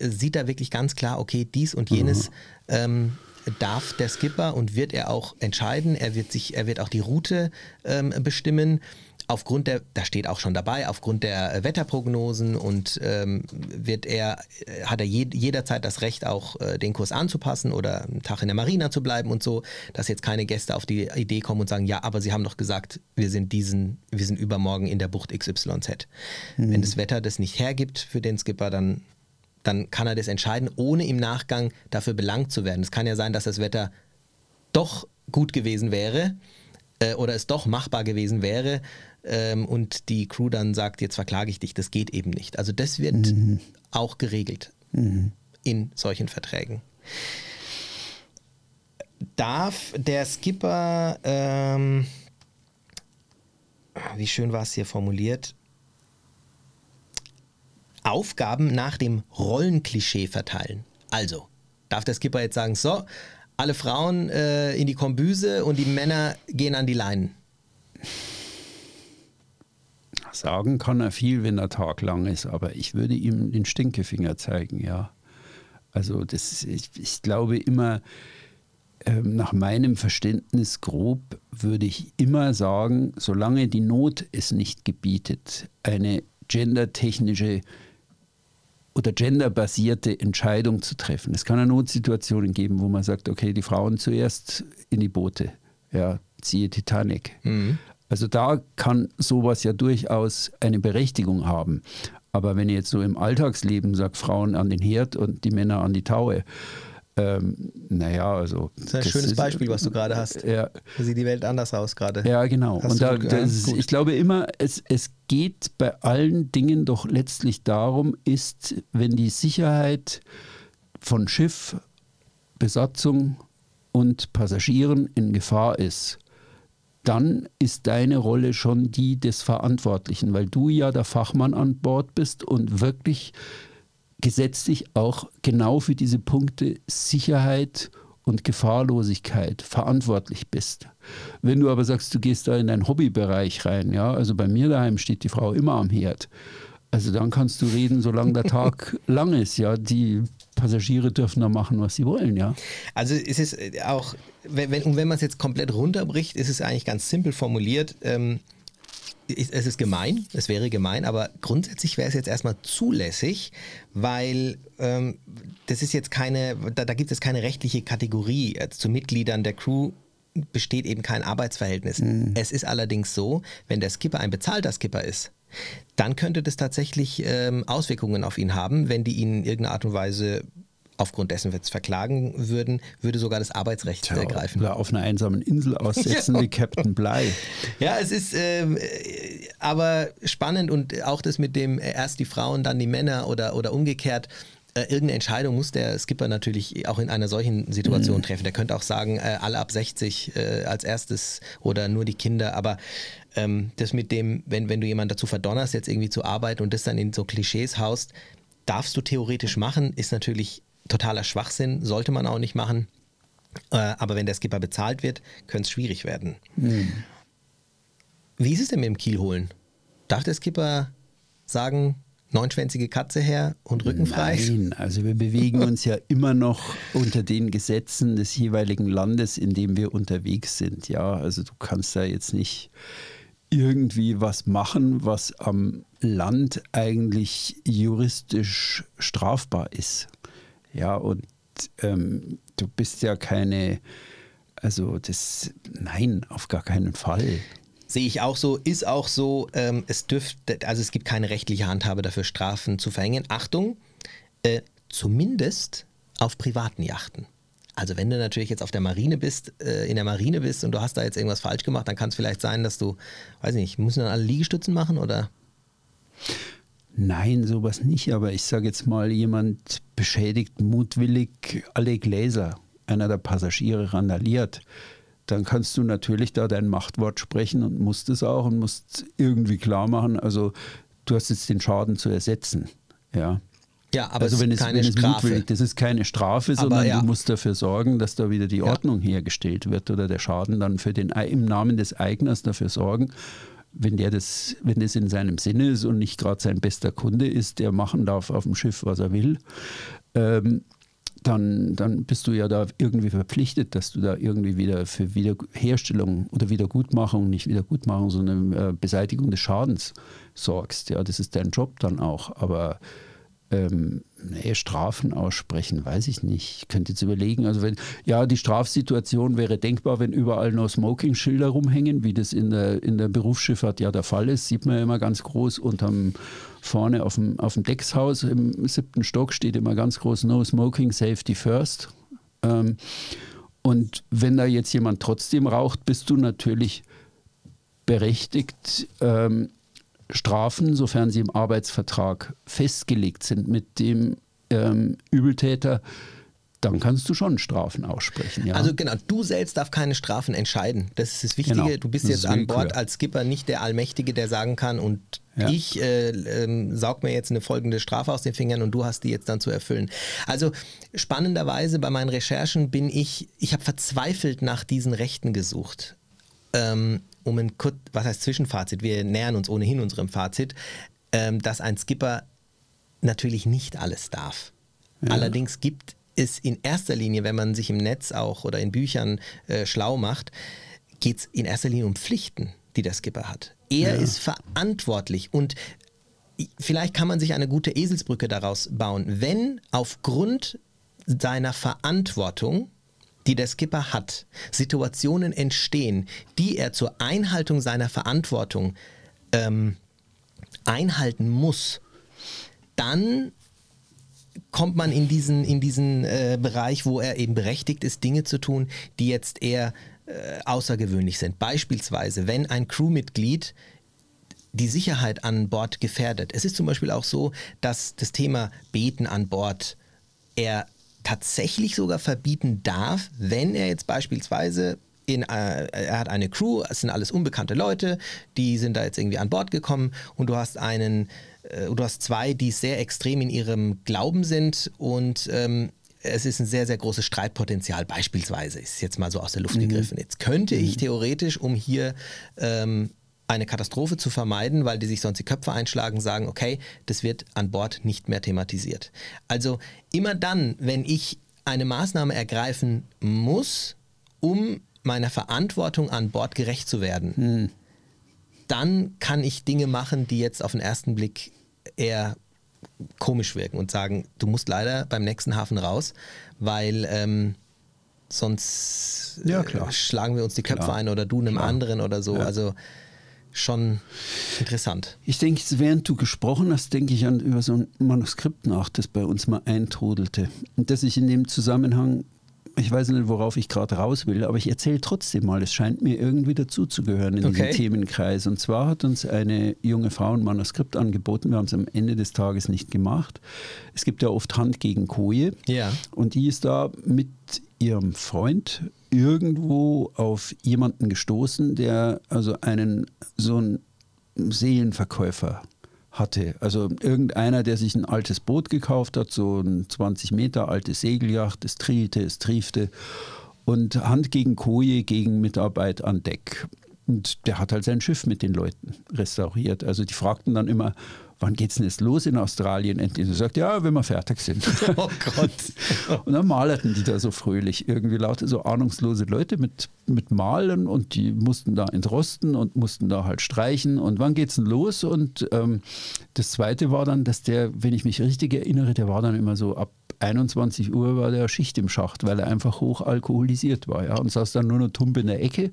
sieht da wirklich ganz klar, okay, dies und jenes mhm. ähm, darf der Skipper und wird er auch entscheiden. Er wird sich, er wird auch die Route ähm, bestimmen. Aufgrund der, da steht auch schon dabei, aufgrund der äh, Wetterprognosen und ähm, wird er, äh, hat er je, jederzeit das Recht, auch äh, den Kurs anzupassen oder einen Tag in der Marina zu bleiben und so, dass jetzt keine Gäste auf die Idee kommen und sagen, ja, aber sie haben doch gesagt, wir sind diesen, wir sind übermorgen in der Bucht XYZ. Mhm. Wenn das Wetter das nicht hergibt für den Skipper, dann dann kann er das entscheiden, ohne im Nachgang dafür belangt zu werden. Es kann ja sein, dass das Wetter doch gut gewesen wäre äh, oder es doch machbar gewesen wäre ähm, und die Crew dann sagt, jetzt verklage ich dich, das geht eben nicht. Also das wird mhm. auch geregelt mhm. in solchen Verträgen. Darf der Skipper, ähm, wie schön war es hier formuliert, Aufgaben nach dem Rollenklischee verteilen. Also, darf der Skipper jetzt sagen, so, alle Frauen äh, in die Kombüse und die Männer gehen an die Leinen? Sagen kann er viel, wenn der Tag lang ist, aber ich würde ihm den Stinkefinger zeigen, ja. Also das, ich, ich glaube immer, ähm, nach meinem Verständnis grob würde ich immer sagen, solange die Not es nicht gebietet, eine gendertechnische oder genderbasierte Entscheidung zu treffen. Es kann eine Notsituationen geben, wo man sagt, okay, die Frauen zuerst in die Boote, ja, ziehe Titanic. Mhm. Also da kann sowas ja durchaus eine Berechtigung haben. Aber wenn ich jetzt so im Alltagsleben sage, Frauen an den Herd und die Männer an die Taue, ähm, naja, also. Das ist ein das schönes ist, Beispiel, was du gerade hast. Ja. Da sieht die Welt anders aus gerade. Ja, genau. Hast und da, das, ich glaube immer, es, es geht bei allen Dingen doch letztlich darum, ist, wenn die Sicherheit von Schiff, Besatzung und Passagieren in Gefahr ist, dann ist deine Rolle schon die des Verantwortlichen, weil du ja der Fachmann an Bord bist und wirklich gesetzlich auch genau für diese Punkte Sicherheit und Gefahrlosigkeit verantwortlich bist. Wenn du aber sagst, du gehst da in deinen Hobbybereich rein, ja, also bei mir daheim steht die Frau immer am Herd. Also dann kannst du reden, solange der Tag lang ist, ja. Die Passagiere dürfen da machen, was sie wollen, ja. Also ist es auch, wenn, wenn, wenn man es jetzt komplett runterbricht, ist es eigentlich ganz simpel formuliert. Ähm, es ist gemein, es wäre gemein, aber grundsätzlich wäre es jetzt erstmal zulässig, weil ähm, das ist jetzt keine, da, da gibt es keine rechtliche Kategorie. Also zu Mitgliedern der Crew besteht eben kein Arbeitsverhältnis. Mhm. Es ist allerdings so, wenn der Skipper ein bezahlter Skipper ist, dann könnte das tatsächlich ähm, Auswirkungen auf ihn haben, wenn die ihn in irgendeiner Art und Weise aufgrund dessen wir es verklagen würden, würde sogar das Arbeitsrecht Tja, ergreifen. Oder auf einer einsamen Insel aussetzen wie Captain Bly. Ja, es ist ähm, aber spannend und auch das mit dem erst die Frauen, dann die Männer oder, oder umgekehrt. Äh, irgendeine Entscheidung muss der Skipper natürlich auch in einer solchen Situation mhm. treffen. Der könnte auch sagen, äh, alle ab 60 äh, als erstes oder nur die Kinder. Aber ähm, das mit dem, wenn, wenn du jemanden dazu verdonnerst, jetzt irgendwie zu arbeiten und das dann in so Klischees haust, darfst du theoretisch machen, ist natürlich totaler Schwachsinn, sollte man auch nicht machen. Äh, aber wenn der Skipper bezahlt wird, könnte es schwierig werden. Mhm. Wie ist es denn mit dem Kiel holen? Darf der Skipper sagen, neunschwänzige Katze her und rückenfrei? Nein, also wir bewegen uns ja immer noch unter den Gesetzen des jeweiligen Landes, in dem wir unterwegs sind. Ja, also du kannst da jetzt nicht irgendwie was machen, was am Land eigentlich juristisch strafbar ist. Ja, und ähm, du bist ja keine, also das, nein, auf gar keinen Fall. Sehe ich auch so, ist auch so. Ähm, es dürfte, also es gibt keine rechtliche Handhabe dafür, Strafen zu verhängen. Achtung, äh, zumindest auf privaten Yachten. Also wenn du natürlich jetzt auf der Marine bist, äh, in der Marine bist und du hast da jetzt irgendwas falsch gemacht, dann kann es vielleicht sein, dass du, weiß nicht, müssen dann alle Liegestützen machen oder? Nein, sowas nicht, aber ich sage jetzt mal, jemand beschädigt mutwillig alle Gläser. Einer der Passagiere randaliert dann kannst du natürlich da dein Machtwort sprechen und musst es auch und musst irgendwie klar machen, also du hast jetzt den Schaden zu ersetzen. Ja. Ja, aber also wenn es, keine wenn es Strafe. Mutwillig, das ist keine Strafe, sondern ja. du musst dafür sorgen, dass da wieder die Ordnung ja. hergestellt wird oder der Schaden dann für den im Namen des Eigners dafür sorgen, wenn der das, wenn das in seinem Sinne ist und nicht gerade sein bester Kunde ist, der machen darf auf dem Schiff, was er will, ähm, dann, dann bist du ja da irgendwie verpflichtet, dass du da irgendwie wieder für Wiederherstellung oder Wiedergutmachung, nicht Wiedergutmachung, sondern äh, Beseitigung des Schadens sorgst. Ja, das ist dein Job dann auch. Aber ähm, nee, Strafen aussprechen, weiß ich nicht. Ich könnte jetzt überlegen, also wenn, ja, die Strafsituation wäre denkbar, wenn überall nur Smoking-Schilder rumhängen, wie das in der, in der Berufsschifffahrt ja der Fall ist, sieht man ja immer ganz groß unterm, vorne auf dem, auf dem Deckshaus im siebten Stock steht immer ganz groß No Smoking, Safety First. Ähm, und wenn da jetzt jemand trotzdem raucht, bist du natürlich berechtigt, ähm, Strafen, sofern sie im Arbeitsvertrag festgelegt sind mit dem ähm, Übeltäter, dann kannst du schon Strafen aussprechen. Ja? Also genau, du selbst darfst keine Strafen entscheiden. Das ist das Wichtige. Genau. Du bist jetzt an Bord als Skipper nicht der Allmächtige, der sagen kann und ja. ich äh, äh, saug mir jetzt eine folgende Strafe aus den Fingern und du hast die jetzt dann zu erfüllen. Also spannenderweise bei meinen Recherchen bin ich, ich habe verzweifelt nach diesen Rechten gesucht. Ähm, um ein kurz, was heißt Zwischenfazit, wir nähern uns ohnehin unserem Fazit, ähm, dass ein Skipper natürlich nicht alles darf. Ja. Allerdings gibt es in erster Linie, wenn man sich im Netz auch oder in Büchern äh, schlau macht, geht es in erster Linie um Pflichten, die der Skipper hat. Er ja. ist verantwortlich und vielleicht kann man sich eine gute Eselsbrücke daraus bauen. Wenn aufgrund seiner Verantwortung die der Skipper hat, Situationen entstehen, die er zur Einhaltung seiner Verantwortung ähm, einhalten muss, dann kommt man in diesen, in diesen äh, Bereich, wo er eben berechtigt ist, Dinge zu tun, die jetzt eher äh, außergewöhnlich sind. Beispielsweise, wenn ein Crewmitglied die Sicherheit an Bord gefährdet. Es ist zum Beispiel auch so, dass das Thema Beten an Bord er tatsächlich sogar verbieten darf, wenn er jetzt beispielsweise in, äh, er hat eine Crew, es sind alles unbekannte Leute, die sind da jetzt irgendwie an Bord gekommen und du hast einen, äh, du hast zwei, die sehr extrem in ihrem Glauben sind und ähm, es ist ein sehr, sehr großes Streitpotenzial, beispielsweise, ist jetzt mal so aus der Luft mhm. gegriffen. Jetzt könnte ich mhm. theoretisch, um hier ähm, eine Katastrophe zu vermeiden, weil die sich sonst die Köpfe einschlagen, sagen, okay, das wird an Bord nicht mehr thematisiert. Also immer dann, wenn ich eine Maßnahme ergreifen muss, um meiner Verantwortung an Bord gerecht zu werden, hm. dann kann ich Dinge machen, die jetzt auf den ersten Blick eher komisch wirken und sagen, du musst leider beim nächsten Hafen raus, weil ähm, sonst ja, äh, schlagen wir uns die Köpfe klar. ein oder du einem klar. anderen oder so. Ja. Also schon interessant. Ich denke, während du gesprochen hast, denke ich an über so ein Manuskript nach, das bei uns mal eintrudelte. Und das ich in dem Zusammenhang, ich weiß nicht, worauf ich gerade raus will, aber ich erzähle trotzdem mal, es scheint mir irgendwie dazuzugehören in okay. diesem Themenkreis. Und zwar hat uns eine junge Frau ein Manuskript angeboten, wir haben es am Ende des Tages nicht gemacht. Es gibt ja oft Hand gegen Koje. Ja. Und die ist da mit ihrem Freund irgendwo auf jemanden gestoßen, der also einen so einen Seelenverkäufer hatte. Also irgendeiner, der sich ein altes Boot gekauft hat, so ein 20 Meter altes Segeljacht, es trielte, es triefte und Hand gegen Koje gegen Mitarbeit an Deck. und der hat halt sein Schiff mit den Leuten restauriert. Also die fragten dann immer, wann geht's denn jetzt los in Australien? Endlich. Und er sagt, ja, wenn wir fertig sind. Oh Gott. und dann malerten die da so fröhlich. Irgendwie lauter so ahnungslose Leute mit, mit Malen und die mussten da entrosten und mussten da halt streichen. Und wann geht's denn los? Und ähm, das zweite war dann, dass der, wenn ich mich richtig erinnere, der war dann immer so ab 21 Uhr war der Schicht im Schacht, weil er einfach hoch alkoholisiert war. Ja, und saß dann nur noch tump in der Ecke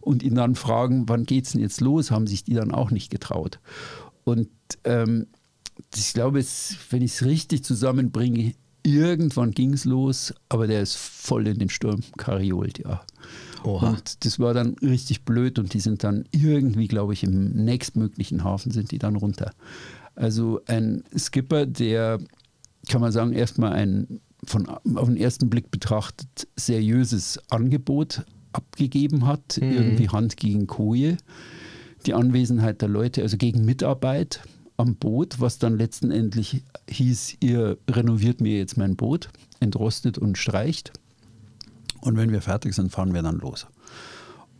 und ihn dann fragen, wann geht's denn jetzt los, haben sich die dann auch nicht getraut. Und ähm, ich glaube, es, wenn ich es richtig zusammenbringe, irgendwann ging es los, aber der ist voll in den Sturm kariolt, ja. Oha. Und das war dann richtig blöd und die sind dann irgendwie, glaube ich, im nächstmöglichen Hafen sind die dann runter. Also ein Skipper, der, kann man sagen, erstmal ein von, auf den ersten Blick betrachtet seriöses Angebot abgegeben hat, mhm. irgendwie Hand gegen Koje die Anwesenheit der Leute, also gegen Mitarbeit am Boot, was dann letztendlich hieß, ihr renoviert mir jetzt mein Boot, entrostet und streicht. Und wenn wir fertig sind, fahren wir dann los.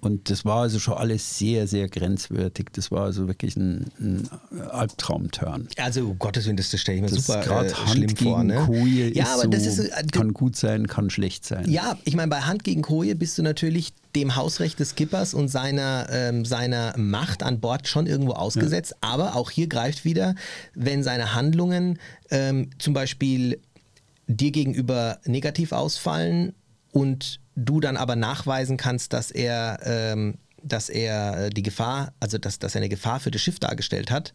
Und das war also schon alles sehr, sehr grenzwertig. Das war also wirklich ein, ein Albtraumturn. Also, um Gottes Willen, das, stelle ich mir das super äh, Hand schlimm gegen vor. Ne? Koje ja, aber so, das ist, äh, kann gut sein, kann schlecht sein. Ja, ich meine, bei Hand gegen Koje bist du natürlich dem Hausrecht des Skippers und seiner, ähm, seiner Macht an Bord schon irgendwo ausgesetzt. Ja. Aber auch hier greift wieder, wenn seine Handlungen ähm, zum Beispiel dir gegenüber negativ ausfallen und du dann aber nachweisen kannst, dass er, ähm, dass er äh, die Gefahr, also dass, dass er eine Gefahr für das Schiff dargestellt hat,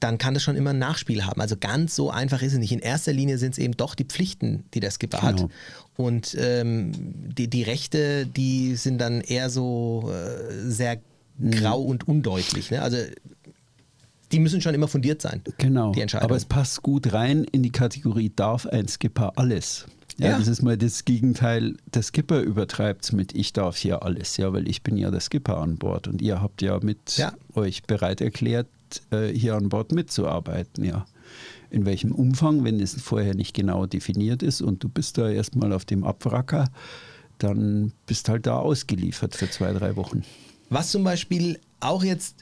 dann kann das schon immer ein Nachspiel haben. Also ganz so einfach ist es nicht. In erster Linie sind es eben doch die Pflichten, die der Skipper genau. hat. Und ähm, die, die Rechte, die sind dann eher so äh, sehr mhm. grau und undeutlich. Ne? Also die müssen schon immer fundiert sein. Genau. Aber es passt gut rein in die Kategorie, darf ein Skipper alles? Ja, ja, das ist mal das Gegenteil. Der Skipper übertreibt es mit, ich darf hier alles, ja, weil ich bin ja der Skipper an Bord und ihr habt ja mit ja. euch bereit erklärt, äh, hier an Bord mitzuarbeiten, ja. In welchem Umfang, wenn es vorher nicht genau definiert ist und du bist da erstmal auf dem Abwracker, dann bist halt da ausgeliefert für zwei, drei Wochen. Was zum Beispiel auch jetzt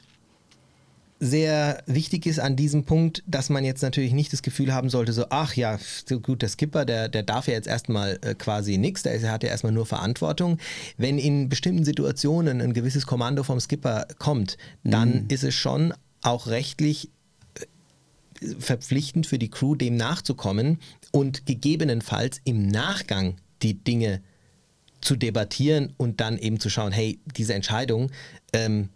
sehr wichtig ist an diesem Punkt, dass man jetzt natürlich nicht das Gefühl haben sollte, so, ach ja, so gut, der Skipper, der, der darf ja jetzt erstmal äh, quasi nichts, der, hat ja erstmal nur Verantwortung. Wenn in bestimmten Situationen ein gewisses Kommando vom Skipper kommt, dann mhm. ist es schon auch rechtlich äh, verpflichtend für die Crew, dem nachzukommen und gegebenenfalls im Nachgang die Dinge zu debattieren und dann eben zu schauen, hey, diese Entscheidung, ähm,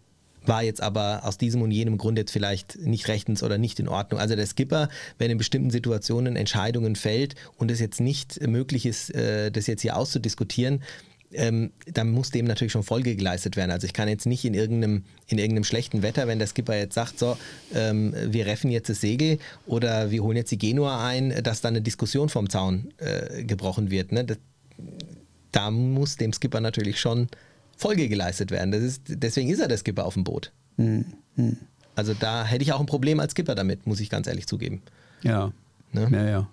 war jetzt aber aus diesem und jenem Grund jetzt vielleicht nicht rechtens oder nicht in Ordnung. Also der Skipper, wenn in bestimmten Situationen Entscheidungen fällt und es jetzt nicht möglich ist, äh, das jetzt hier auszudiskutieren, ähm, dann muss dem natürlich schon Folge geleistet werden. Also ich kann jetzt nicht in irgendeinem, in irgendeinem schlechten Wetter, wenn der Skipper jetzt sagt, so, ähm, wir reffen jetzt das Segel oder wir holen jetzt die Genua ein, dass dann eine Diskussion vom Zaun äh, gebrochen wird. Ne? Das, da muss dem Skipper natürlich schon Folge geleistet werden. Das ist, deswegen ist er der Skipper auf dem Boot. Mhm. Also da hätte ich auch ein Problem als Skipper damit, muss ich ganz ehrlich zugeben. Ja. Ne? Ja, ja.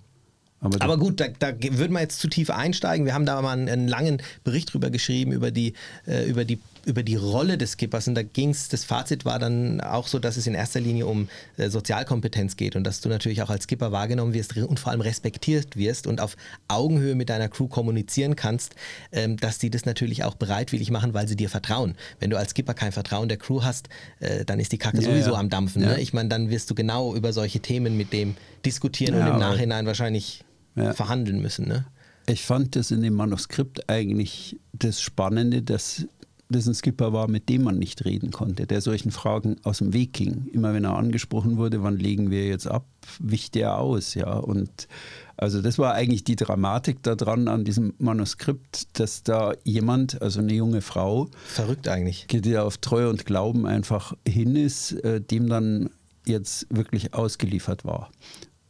Aber, Aber, gut, da, da würden wir jetzt zu tief einsteigen. Wir haben da mal einen, einen langen Bericht drüber geschrieben, über die, äh, über die über die Rolle des Skippers und da ging es, das Fazit war dann auch so, dass es in erster Linie um äh, Sozialkompetenz geht und dass du natürlich auch als Skipper wahrgenommen wirst und vor allem respektiert wirst und auf Augenhöhe mit deiner Crew kommunizieren kannst, ähm, dass die das natürlich auch bereitwillig machen, weil sie dir vertrauen. Wenn du als Skipper kein Vertrauen der Crew hast, äh, dann ist die Kacke ja, sowieso ja. am Dampfen. Ne? Ich meine, dann wirst du genau über solche Themen mit dem diskutieren und im Nachhinein wahrscheinlich verhandeln müssen. Ne? Ich fand das in dem Manuskript eigentlich das Spannende, dass das ein Skipper war, mit dem man nicht reden konnte, der solchen Fragen aus dem Weg ging. Immer wenn er angesprochen wurde, wann legen wir jetzt ab, wich der aus, ja. Und also das war eigentlich die Dramatik daran an diesem Manuskript, dass da jemand, also eine junge Frau, verrückt eigentlich, die auf Treue und Glauben einfach hin ist, äh, dem dann jetzt wirklich ausgeliefert war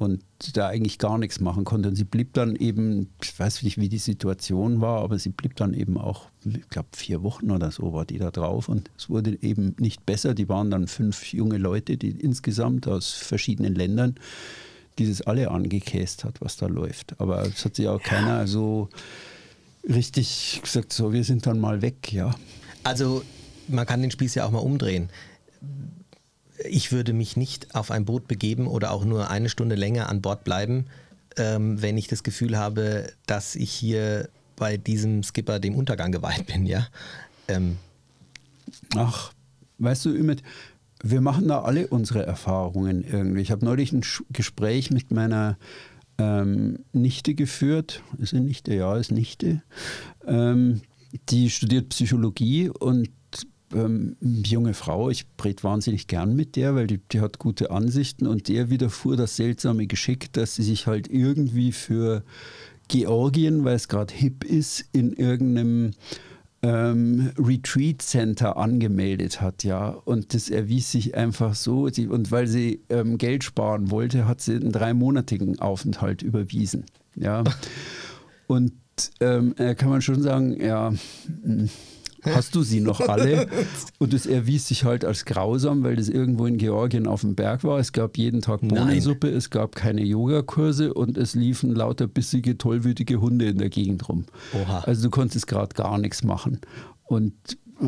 und da eigentlich gar nichts machen konnte. Und sie blieb dann eben, ich weiß nicht, wie die Situation war, aber sie blieb dann eben auch, ich glaube, vier Wochen oder so war die da drauf. Und es wurde eben nicht besser. Die waren dann fünf junge Leute, die insgesamt aus verschiedenen Ländern, die das alle angekäst hat, was da läuft. Aber es hat sich auch keiner so richtig gesagt, so, wir sind dann mal weg, ja. Also man kann den Spieß ja auch mal umdrehen. Ich würde mich nicht auf ein Boot begeben oder auch nur eine Stunde länger an Bord bleiben, ähm, wenn ich das Gefühl habe, dass ich hier bei diesem Skipper dem Untergang geweiht bin, ja. Ähm. Ach, weißt du, Ümit, wir machen da alle unsere Erfahrungen irgendwie. Ich habe neulich ein Gespräch mit meiner ähm, Nichte geführt. Ist eine Nichte? Ja, ist Nichte. Ähm, die studiert Psychologie und ähm, junge Frau, ich rede wahnsinnig gern mit der, weil die, die hat gute Ansichten und der widerfuhr das seltsame Geschick, dass sie sich halt irgendwie für Georgien, weil es gerade hip ist, in irgendeinem ähm, Retreat Center angemeldet hat, ja. Und das erwies sich einfach so. Sie, und weil sie ähm, Geld sparen wollte, hat sie einen dreimonatigen Aufenthalt überwiesen, ja. Und ähm, kann man schon sagen, ja, hm, hast du sie noch alle? Und es erwies sich halt als grausam, weil das irgendwo in Georgien auf dem Berg war. Es gab jeden Tag Bohnensuppe, Nein. es gab keine Yogakurse und es liefen lauter bissige, tollwütige Hunde in der Gegend rum. Oha. Also du konntest gerade gar nichts machen. Und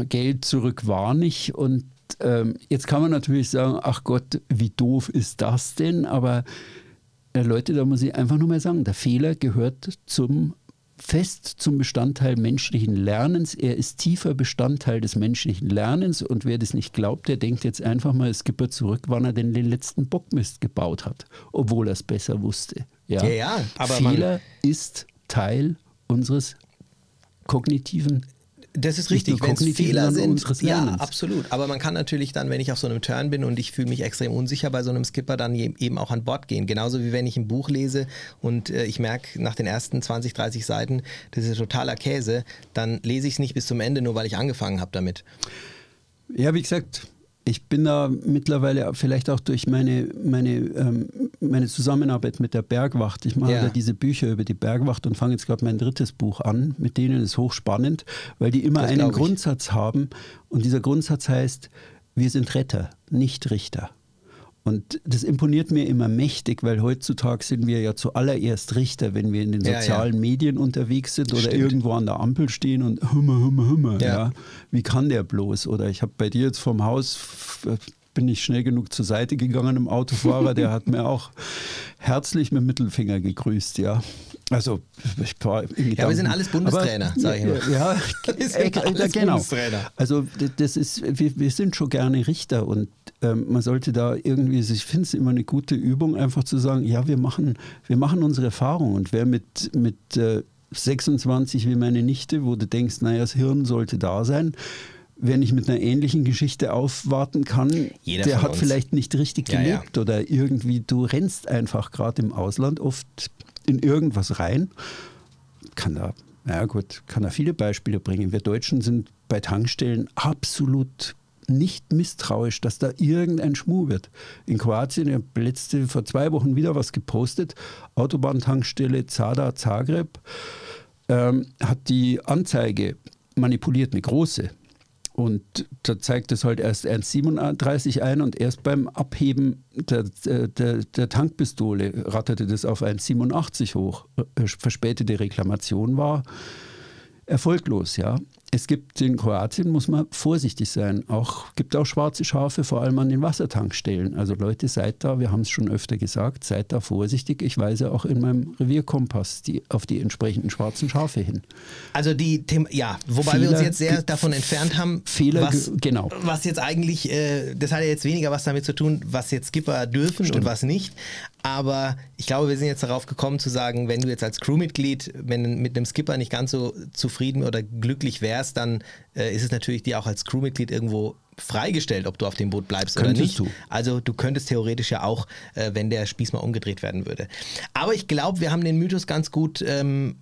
Geld zurück war nicht. Und ähm, jetzt kann man natürlich sagen, ach Gott, wie doof ist das denn? Aber äh, Leute, da muss ich einfach nur mal sagen, der Fehler gehört zum fest zum Bestandteil menschlichen Lernens. Er ist tiefer Bestandteil des menschlichen Lernens und wer das nicht glaubt, der denkt jetzt einfach mal Skipper zurück, wann er denn den letzten Bockmist gebaut hat, obwohl er es besser wusste. Ja, ja, ja aber Fehler ist Teil unseres kognitiven das ist richtig, wenn es Fehler sind. Ja, absolut. Aber man kann natürlich dann, wenn ich auf so einem Turn bin und ich fühle mich extrem unsicher bei so einem Skipper, dann eben auch an Bord gehen. Genauso wie wenn ich ein Buch lese und äh, ich merke nach den ersten 20, 30 Seiten, das ist totaler Käse, dann lese ich es nicht bis zum Ende, nur weil ich angefangen habe damit. Ja, wie gesagt, ich bin da mittlerweile vielleicht auch durch meine, meine, ähm, meine Zusammenarbeit mit der Bergwacht. Ich mache ja. da diese Bücher über die Bergwacht und fange jetzt gerade mein drittes Buch an. Mit denen ist hochspannend, weil die immer das einen Grundsatz haben. Und dieser Grundsatz heißt, wir sind Retter, nicht Richter. Und das imponiert mir immer mächtig, weil heutzutage sind wir ja zuallererst Richter, wenn wir in den sozialen ja, ja. Medien unterwegs sind oder Stimmt. irgendwo an der Ampel stehen und hummer, hummer, hummer. Ja. ja. Wie kann der bloß? Oder ich habe bei dir jetzt vom Haus bin ich schnell genug zur Seite gegangen im Autofahrer, der hat mir auch herzlich mit dem Mittelfinger gegrüßt, ja. Also, ich war Ja, wir sind alles Bundestrainer, sage ich nur. Ja, äh, äh, genau. Also, das ist, wir, wir sind schon gerne Richter und ähm, man sollte da irgendwie, ich finde es immer eine gute Übung, einfach zu sagen, ja, wir machen, wir machen unsere Erfahrung und wer mit, mit äh, 26 wie meine Nichte, wo du denkst, naja, das Hirn sollte da sein, wer nicht mit einer ähnlichen Geschichte aufwarten kann, Jeder der hat uns. vielleicht nicht richtig gelebt ja, oder irgendwie, du rennst einfach gerade im Ausland oft in irgendwas rein. Kann da, ja gut, kann da viele Beispiele bringen. Wir Deutschen sind bei Tankstellen absolut nicht misstrauisch, dass da irgendein Schmuh wird. In Kroatien, ich habe letzte, vor zwei Wochen wieder was gepostet, Autobahntankstelle Zada Zagreb ähm, hat die Anzeige manipuliert, eine große, und da zeigt es halt erst 1,37 ein und erst beim Abheben der, der, der Tankpistole ratterte das auf 1,87 hoch. Äh, verspätete Reklamation war erfolglos, ja es gibt in Kroatien, muss man vorsichtig sein. Auch gibt auch schwarze Schafe, vor allem an den Wassertankstellen. Also Leute, seid da, wir haben es schon öfter gesagt, seid da vorsichtig. Ich weise auch in meinem Revierkompass die, auf die entsprechenden schwarzen Schafe hin. Also die Thema, ja, wobei Fehler, wir uns jetzt sehr davon entfernt haben, Fehler, was, genau. was jetzt eigentlich, äh, das hat ja jetzt weniger was damit zu tun, was jetzt Skipper dürfen Stimmt. und was nicht. Aber ich glaube, wir sind jetzt darauf gekommen zu sagen, wenn du jetzt als Crewmitglied, wenn mit einem Skipper nicht ganz so zufrieden oder glücklich wärst, dann äh, ist es natürlich dir auch als Crewmitglied irgendwo freigestellt, ob du auf dem Boot bleibst Könntest oder nicht. Du. Also du könntest theoretisch ja auch, äh, wenn der Spieß mal umgedreht werden würde. Aber ich glaube, wir haben den Mythos ganz gut ähm,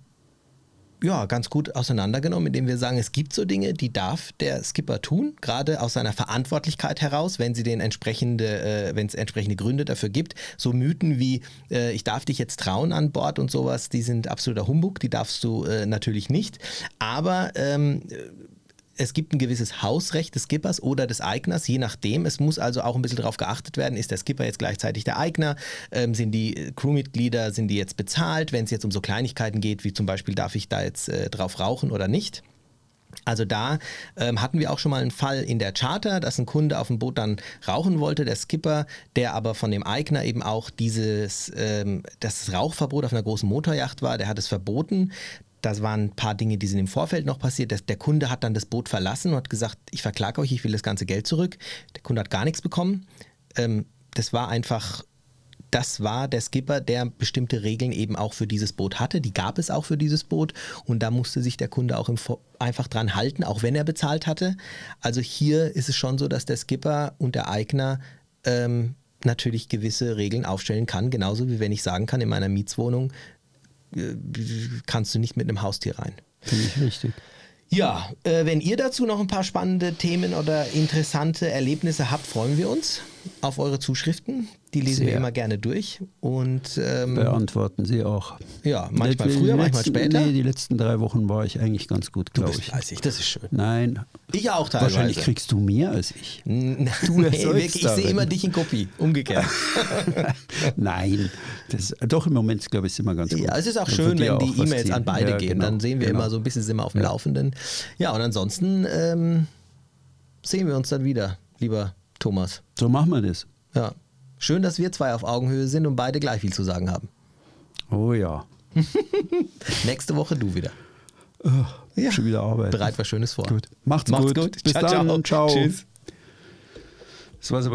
ja, ganz gut auseinandergenommen, indem wir sagen, es gibt so Dinge, die darf der Skipper tun, gerade aus seiner Verantwortlichkeit heraus, wenn sie den entsprechende, äh, wenn es entsprechende Gründe dafür gibt. So Mythen wie äh, ich darf dich jetzt trauen an Bord und sowas, die sind absoluter Humbug, die darfst du äh, natürlich nicht. Aber ähm, es gibt ein gewisses Hausrecht des Skippers oder des Eigners, je nachdem. Es muss also auch ein bisschen darauf geachtet werden, ist der Skipper jetzt gleichzeitig der Eigner? Ähm, sind die äh, Crewmitglieder, sind die jetzt bezahlt? Wenn es jetzt um so Kleinigkeiten geht, wie zum Beispiel, darf ich da jetzt äh, drauf rauchen oder nicht? Also da ähm, hatten wir auch schon mal einen Fall in der Charter, dass ein Kunde auf dem Boot dann rauchen wollte, der Skipper, der aber von dem Eigner eben auch dieses ähm, das Rauchverbot auf einer großen Motorjacht war, der hat es verboten. Das waren ein paar Dinge, die sind im Vorfeld noch passiert. Der Kunde hat dann das Boot verlassen und hat gesagt, ich verklage euch, ich will das ganze Geld zurück. Der Kunde hat gar nichts bekommen. Ähm, das war einfach das war der Skipper, der bestimmte Regeln eben auch für dieses Boot hatte. Die gab es auch für dieses Boot und da musste sich der Kunde auch einfach dran halten, auch wenn er bezahlt hatte. Also hier ist es schon so, dass der Skipper und der Eigner ähm, natürlich gewisse Regeln aufstellen kann, genauso wie wenn ich sagen kann, in meiner Mietswohnung kannst du nicht mit einem Haustier rein. Finde ich richtig. Ja, äh, wenn ihr dazu noch ein paar spannende Themen oder interessante Erlebnisse habt, freuen wir uns auf eure Zuschriften. Die lesen Sehr. wir immer gerne durch und ähm, beantworten sie auch. Ja, manchmal die, früher, die manchmal letzten, später. Nee, die letzten drei Wochen war ich eigentlich ganz gut, glaube ich. Fleißig, das ist schön. Nein. Ich auch teilweise. Wahrscheinlich kriegst du mehr als ich. Du nee, wirklich, ich sehe immer dich in Kopie, umgekehrt. Nein, das, doch im Moment, glaube ich, ist immer ganz gut. Ja, es ist auch Dann schön, wenn die E-Mails an beide ja, gehen. Genau, Dann sehen wir genau. immer so ein bisschen, sind wir auf dem ja. Laufenden. Ja, und ansonsten ähm, sehen wir uns dann wieder, lieber Thomas. So machen wir das. Ja. Schön, dass wir zwei auf Augenhöhe sind und beide gleich viel zu sagen haben. Oh ja. Nächste Woche du wieder. Oh, ja. Schon wieder Arbeit. Bereit was Schönes vor. Gut. Macht's, Macht's gut. gut. Bis ciao, dann. Ciao. ciao. Tschüss. Das war's aber